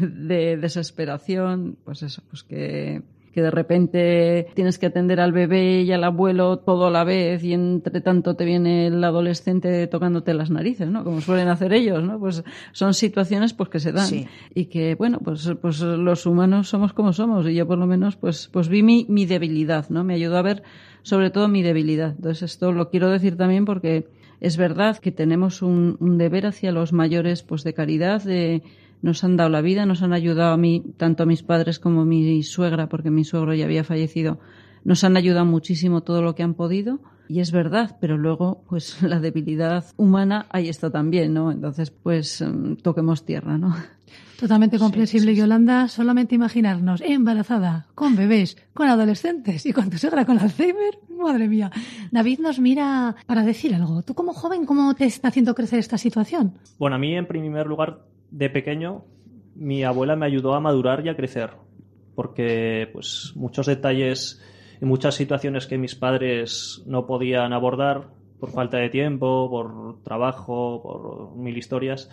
de desesperación, pues eso, pues que que de repente tienes que atender al bebé y al abuelo todo a la vez y entre tanto te viene el adolescente tocándote las narices, ¿no? Como suelen hacer ellos, ¿no? Pues son situaciones pues que se dan y que bueno, pues pues los humanos somos como somos y yo por lo menos pues pues vi mi, mi debilidad, ¿no? Me ayudó a ver sobre todo mi debilidad. Entonces esto lo quiero decir también porque es verdad que tenemos un, un deber hacia los mayores pues de caridad de nos han dado la vida, nos han ayudado a mí, tanto a mis padres como a mi suegra, porque mi suegro ya había fallecido, nos han ayudado muchísimo todo lo que han podido. Y es verdad, pero luego, pues la debilidad humana ahí está también, ¿no? Entonces, pues mm, toquemos tierra, ¿no? Totalmente comprensible, Yolanda. Solamente imaginarnos embarazada, con bebés, con adolescentes y con tu suegra con Alzheimer. Madre mía. David nos mira para decir algo. Tú como joven, ¿cómo te está haciendo crecer esta situación? Bueno, a mí en primer lugar de pequeño mi abuela me ayudó a madurar y a crecer, porque pues muchos detalles y muchas situaciones que mis padres no podían abordar por falta de tiempo, por trabajo, por mil historias,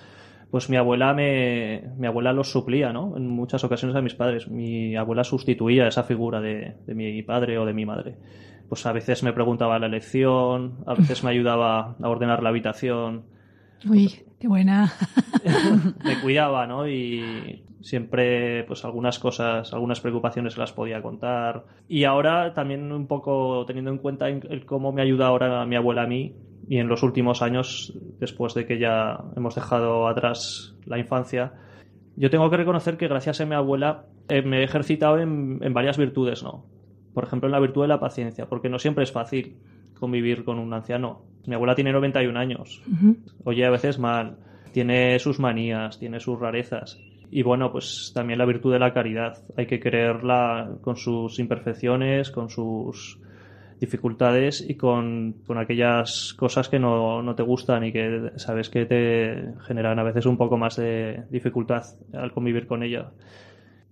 pues mi abuela me mi abuela los suplía, ¿no? En muchas ocasiones a mis padres. Mi abuela sustituía esa figura de, de mi padre o de mi madre. Pues a veces me preguntaba la lección, a veces me ayudaba a ordenar la habitación. Qué buena. me cuidaba, ¿no? Y siempre, pues algunas cosas, algunas preocupaciones las podía contar. Y ahora también un poco teniendo en cuenta cómo me ayuda ahora mi abuela a mí y en los últimos años, después de que ya hemos dejado atrás la infancia, yo tengo que reconocer que gracias a mi abuela eh, me he ejercitado en varias virtudes, ¿no? Por ejemplo, en la virtud de la paciencia, porque no siempre es fácil convivir con un anciano. Mi abuela tiene 91 años, oye a veces mal, tiene sus manías, tiene sus rarezas. Y bueno, pues también la virtud de la caridad. Hay que quererla con sus imperfecciones, con sus dificultades y con, con aquellas cosas que no, no, te gustan y que sabes que te generan a veces un poco más de dificultad al convivir con ella.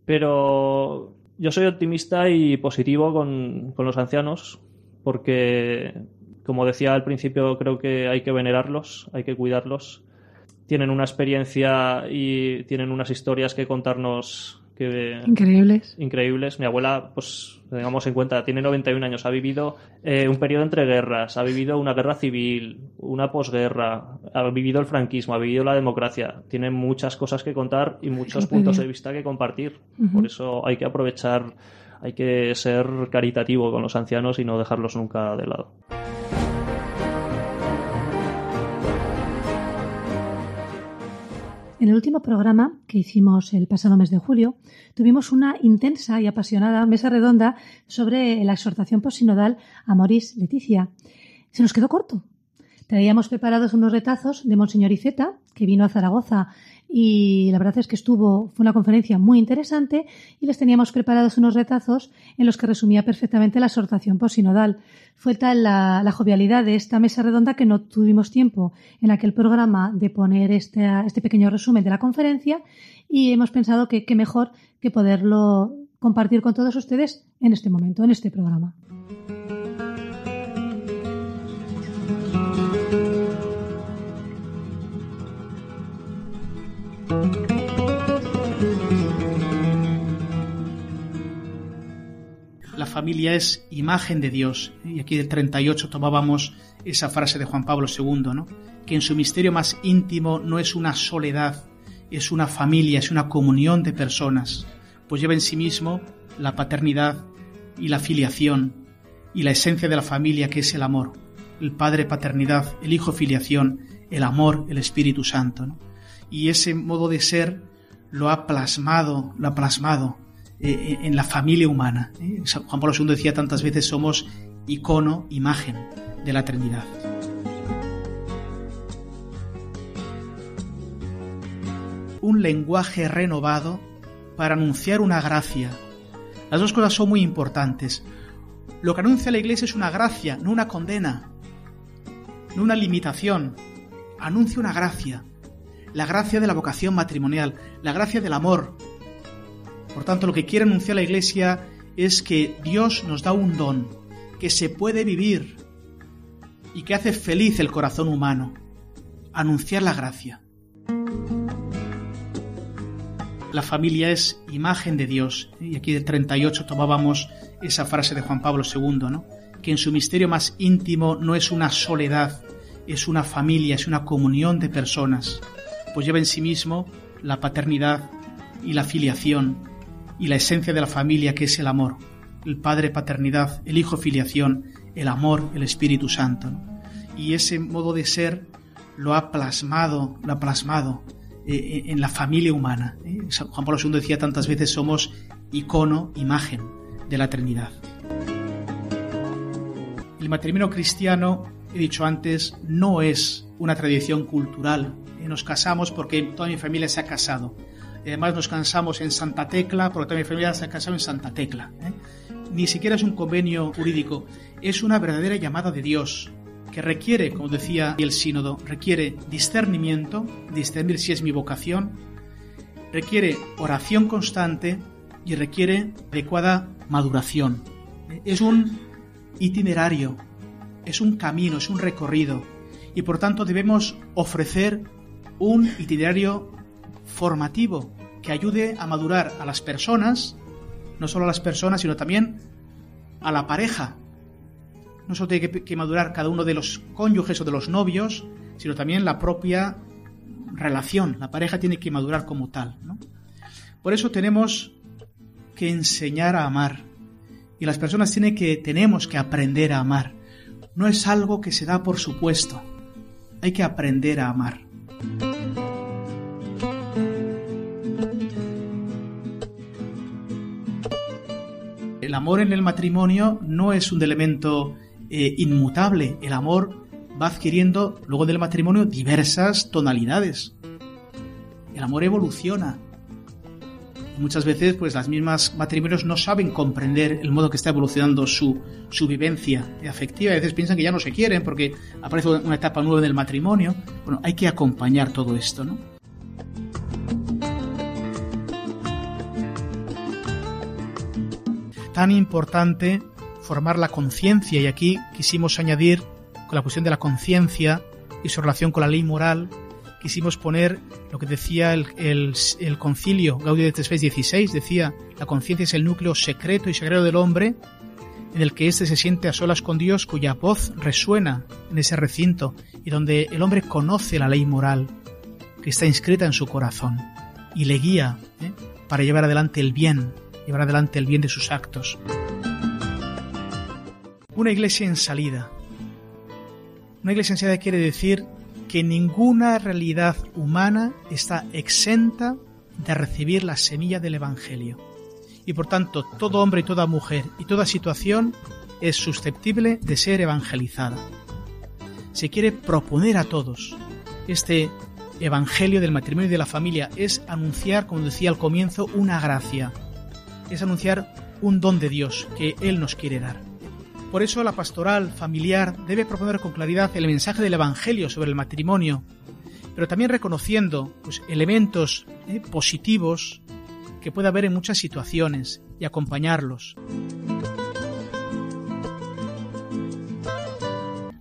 Pero yo soy optimista y positivo con, con los ancianos porque, como decía al principio, creo que hay que venerarlos, hay que cuidarlos. Tienen una experiencia y tienen unas historias que contarnos que increíbles. Increíbles. Mi abuela, pues tengamos en cuenta, tiene 91 años, ha vivido eh, un periodo entre guerras, ha vivido una guerra civil, una posguerra, ha vivido el franquismo, ha vivido la democracia. Tiene muchas cosas que contar y muchos puntos de vista que compartir. Por eso hay que aprovechar, hay que ser caritativo con los ancianos y no dejarlos nunca de lado. En el último programa que hicimos el pasado mes de julio, tuvimos una intensa y apasionada mesa redonda sobre la exhortación posinodal a Moris Leticia. Se nos quedó corto. Traíamos preparados unos retazos de Monseñor Iceta, que vino a Zaragoza y la verdad es que estuvo, fue una conferencia muy interesante y les teníamos preparados unos retazos en los que resumía perfectamente la exhortación posinodal. Fue tal la, jovialidad de esta mesa redonda que no tuvimos tiempo en aquel programa de poner este, este pequeño resumen de la conferencia y hemos pensado que qué mejor que poderlo compartir con todos ustedes en este momento, en este programa. Familia es imagen de Dios. Y aquí del 38 tomábamos esa frase de Juan Pablo II, ¿no? que en su misterio más íntimo no es una soledad, es una familia, es una comunión de personas, pues lleva en sí mismo la paternidad y la filiación y la esencia de la familia que es el amor, el Padre paternidad, el Hijo filiación, el amor, el Espíritu Santo. Y ese modo de ser lo ha plasmado, lo ha plasmado eh, eh, en la familia humana. ¿eh? Juan Pablo II decía tantas veces somos icono, imagen de la Trinidad. Un lenguaje renovado para anunciar una gracia. Las dos cosas son muy importantes. Lo que anuncia la Iglesia es una gracia, no una condena, no una limitación. Anuncia una gracia la gracia de la vocación matrimonial, la gracia del amor. Por tanto, lo que quiere anunciar la Iglesia es que Dios nos da un don, que se puede vivir y que hace feliz el corazón humano. Anunciar la gracia. La familia es imagen de Dios. Y aquí del 38 tomábamos esa frase de Juan Pablo II, ¿no? que en su misterio más íntimo no es una soledad, es una familia, es una comunión de personas pues lleva en sí mismo la paternidad y la filiación y la esencia de la familia que es el amor, el Padre paternidad, el Hijo filiación, el amor, el Espíritu Santo. Y ese modo de ser lo ha plasmado, lo ha plasmado eh, eh, en la familia humana. ¿eh? Juan Pablo II decía tantas veces somos icono, imagen de la Trinidad. El matrimonio cristiano, he dicho antes, no es una tradición cultural nos casamos porque toda mi familia se ha casado. Además nos cansamos en Santa Tecla porque mi familia se ha casado en Santa Tecla. ¿eh? Ni siquiera es un convenio jurídico, es una verdadera llamada de Dios que requiere, como decía el sínodo, requiere discernimiento, discernir si es mi vocación, requiere oración constante y requiere adecuada maduración. Es un itinerario, es un camino, es un recorrido y por tanto debemos ofrecer un itinerario formativo que ayude a madurar a las personas, no solo a las personas, sino también a la pareja. No solo tiene que, madurar cada uno de los cónyuges o de los novios, sino también la propia relación. La pareja tiene que madurar como tal. Por eso tenemos que enseñar a amar. Y las personas tienen que, tenemos que aprender a amar. No es algo que se da por supuesto. Hay que aprender a amar. El amor en el matrimonio no es un elemento eh, inmutable. El amor va adquiriendo luego del matrimonio diversas tonalidades. El amor evoluciona. muchas veces, pues las mismas matrimonios no saben comprender el modo que está evolucionando su, su vivencia afectiva. A veces piensan que ya no se quieren porque aparece una etapa nueva del matrimonio. Bueno, hay que acompañar todo esto, ¿no? Tan importante formar la conciencia y aquí quisimos añadir con la cuestión de la conciencia y su relación con la ley moral quisimos poner lo que decía el, concilio Gaudio de Spes 16, decía, la conciencia es el núcleo secreto y sagrado del hombre, en el que éste se siente a solas con Dios, cuya voz resuena en ese recinto y donde el hombre conoce la ley moral que está inscrita en su corazón y le guía ¿eh? para llevar adelante el bien, llevar adelante el bien de sus actos. Una iglesia en salida. Una iglesia en salida quiere decir que ninguna realidad humana está exenta de recibir la semilla del Evangelio. Y por tanto, todo hombre y toda mujer y toda situación es susceptible de ser evangelizada. Se quiere proponer a todos este Evangelio del matrimonio y de la familia. Es anunciar, como decía al comienzo, una gracia. Es anunciar un don de Dios que Él nos quiere dar. Por eso la pastoral familiar debe proponer con claridad el mensaje del Evangelio sobre el matrimonio, pero también reconociendo pues, elementos eh, positivos que puede haber en muchas situaciones y acompañarlos.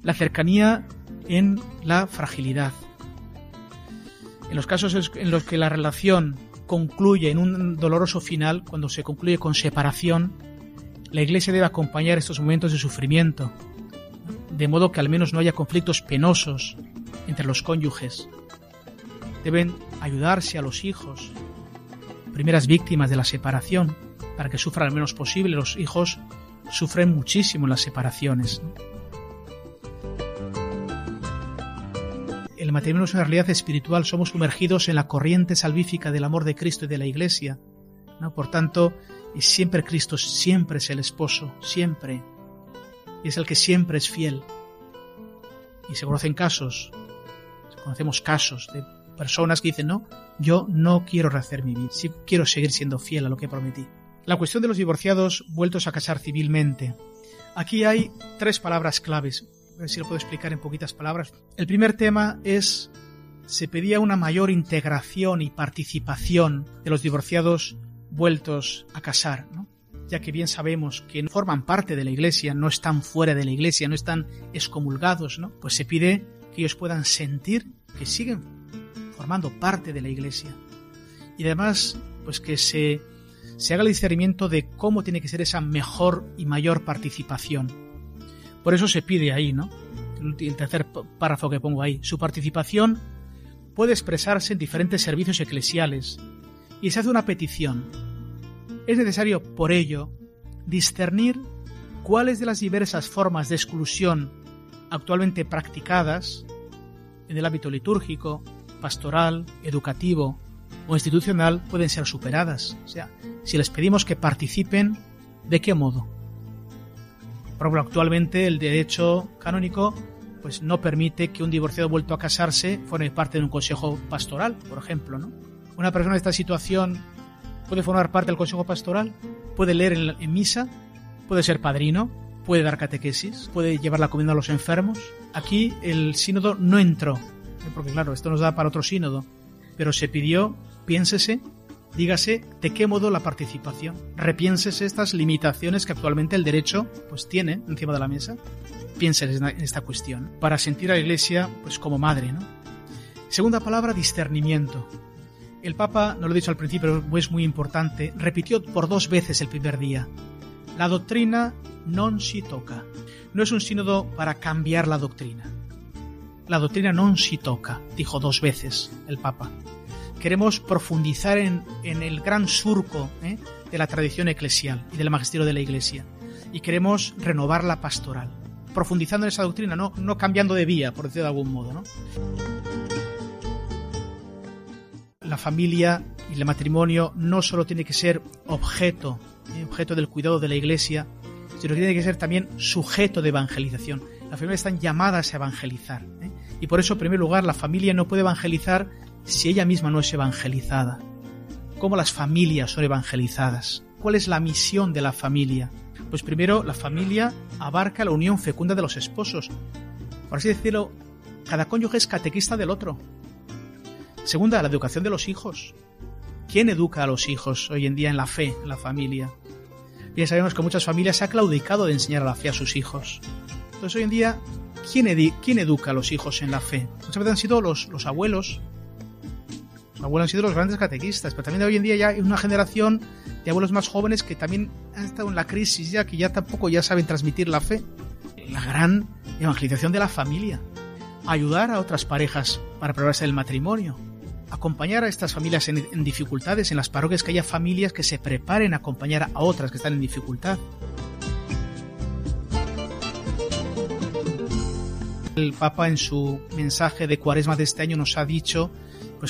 La cercanía en la fragilidad. En los casos en los que la relación concluye en un doloroso final, cuando se concluye con separación, la Iglesia debe acompañar estos momentos de sufrimiento, de modo que al menos no haya conflictos penosos entre los cónyuges. Deben ayudarse a los hijos, primeras víctimas de la separación, para que sufran lo menos posible. Los hijos sufren muchísimo en las separaciones. Es una realidad espiritual, somos sumergidos en la corriente salvífica del amor de Cristo y de la Iglesia. ¿no? Por tanto, siempre Cristo siempre es el esposo, siempre. Y es el que siempre es fiel. Y se conocen casos, conocemos casos de personas que dicen, no, yo no quiero rehacer mi vida, sí quiero seguir siendo fiel a lo que prometí. La cuestión de los divorciados vueltos a casar civilmente. Aquí hay tres palabras claves, ver si lo puedo explicar en poquitas palabras. El primer tema es, se pedía una mayor integración y participación de los divorciados vueltos a casar, ya que bien sabemos que no forman parte de la iglesia, no están fuera de la iglesia, no están excomulgados, ¿no? Pues se pide que ellos puedan sentir que siguen formando parte de la iglesia. Y además, pues que se, se haga el discernimiento de cómo tiene que ser esa mejor y mayor participación. Por eso se pide ahí, ¿no? El tercer párrafo que pongo ahí. Su participación puede expresarse en diferentes servicios eclesiales y se hace una petición. Es necesario, por ello, discernir cuáles de las diversas formas de exclusión actualmente practicadas en el ámbito litúrgico, pastoral, educativo o institucional pueden ser superadas. O sea, si les pedimos que participen, ¿de qué modo? Por actualmente el derecho canónico pues no permite que un divorciado vuelto a casarse forme parte de un consejo pastoral, por ejemplo, ¿no? Una persona en esta situación puede formar parte del consejo pastoral, puede leer en, en misa, puede ser padrino, puede dar catequesis, puede llevar la comida a los enfermos. Aquí el sínodo no entró porque claro, esto nos da para otro sínodo, pero se pidió, piénsese, dígase de qué modo la participación, repiénsese estas limitaciones que actualmente el derecho pues tiene encima de la mesa, piense en esta cuestión, para sentir a la Iglesia pues como madre, ¿no? Segunda palabra, discernimiento. El Papa, no lo he dicho al principio, pero es muy importante, repitió por dos veces el primer día. La doctrina non si toca. No es un sínodo para cambiar la doctrina la doctrina non si toca, dijo dos veces el Papa. Queremos profundizar en, el gran surco ¿eh? de la tradición eclesial y del magisterio de la Iglesia. Y queremos renovar la pastoral, profundizando en esa doctrina, no, no cambiando de vía, por decirlo de algún modo. ¿no? La familia y el matrimonio no solo tiene que ser objeto, ¿eh? objeto del cuidado de la Iglesia, sino que tiene que ser también sujeto de evangelización. Las familias están llamadas a evangelizar. ¿eh? Y por eso, en primer lugar, la familia no puede evangelizar si ella misma no es evangelizada. ¿Cómo las familias son evangelizadas? ¿Cuál es la misión de la familia? Pues primero, la familia abarca la unión fecunda de los esposos. Por así decirlo, cada cónyuge es catequista del otro. Segunda, la educación de los hijos. ¿Quién educa a los hijos hoy en día en la fe, en la familia? Bien sabemos que muchas familias se ha claudicado de enseñar a la fe a sus hijos. Entonces hoy en día ¿quién, ¿quién, educa a los hijos en la fe? Muchas veces han sido los, los abuelos. Los abuelos han sido los grandes catequistas, pero también hoy en día ya hay una generación de abuelos más jóvenes que también han estado en la crisis ya, que ya tampoco ya saben transmitir la fe. La gran evangelización de la familia. Ayudar a otras parejas para prepararse el matrimonio. Acompañar a estas familias en, en dificultades, en las parroquias que haya familias que se preparen a acompañar a otras que están en dificultad. El Papa en su mensaje de Cuaresma de este año nos ha dicho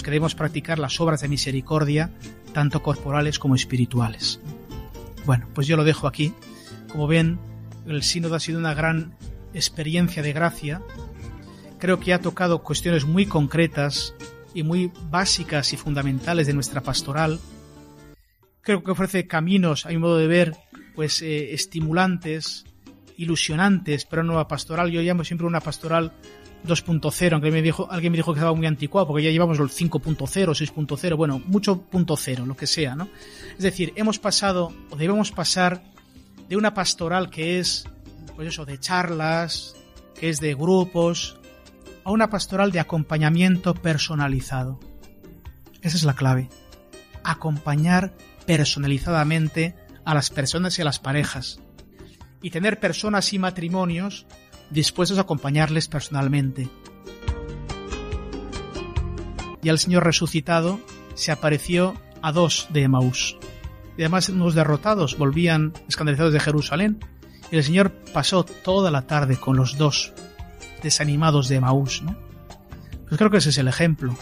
pues practicar las obras de misericordia, tanto corporales como espirituales. Bueno, pues yo lo dejo aquí. Como ven, el sínodo ha sido una gran experiencia de gracia. Creo que ha tocado cuestiones muy concretas y muy básicas y fundamentales de nuestra pastoral. Creo que ofrece caminos, a mi modo de ver, pues eh, estimulantes ilusionantes para una nueva pastoral. Yo llamo siempre una pastoral 2.0, aunque me dijo, alguien me dijo que estaba muy anticuado, porque ya llevamos el 5.0, 6.0, bueno, mucho punto cero, lo que sea, ¿no? Es decir, hemos pasado, o debemos pasar, de una pastoral que es, pues eso, de charlas, que es de grupos, a una pastoral de acompañamiento personalizado. Esa es la clave. Acompañar personalizadamente a las personas y a las parejas y tener personas y matrimonios dispuestos a acompañarles personalmente. Y el Señor resucitado se apareció a dos de Emaús. Y además unos derrotados volvían escandalizados de Jerusalén. Y el Señor pasó toda la tarde con los dos desanimados de Emaús. Pues creo que ese es el ejemplo.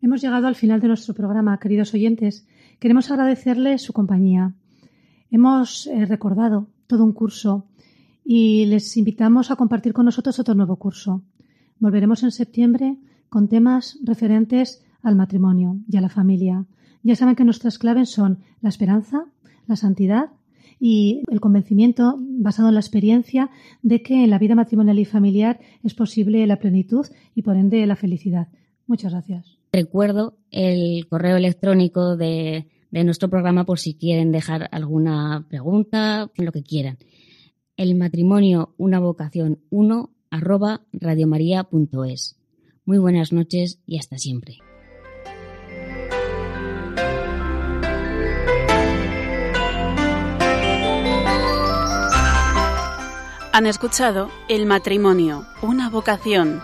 Hemos llegado al final de nuestro programa, queridos oyentes. Queremos agradecerles su compañía. Hemos eh, recordado todo un curso y les invitamos a compartir con nosotros otro nuevo curso. Volveremos en septiembre con temas referentes al matrimonio y a la familia. Ya saben que nuestras claves son la esperanza, la santidad y el convencimiento basado en la experiencia de que en la vida matrimonial y familiar es posible la plenitud y por ende la felicidad. Muchas gracias. Recuerdo el correo electrónico de, de nuestro programa por si quieren dejar alguna pregunta, lo que quieran. El matrimonio, una vocación 1 arroba radiomaria.es. Muy buenas noches y hasta siempre. Han escuchado El matrimonio, una vocación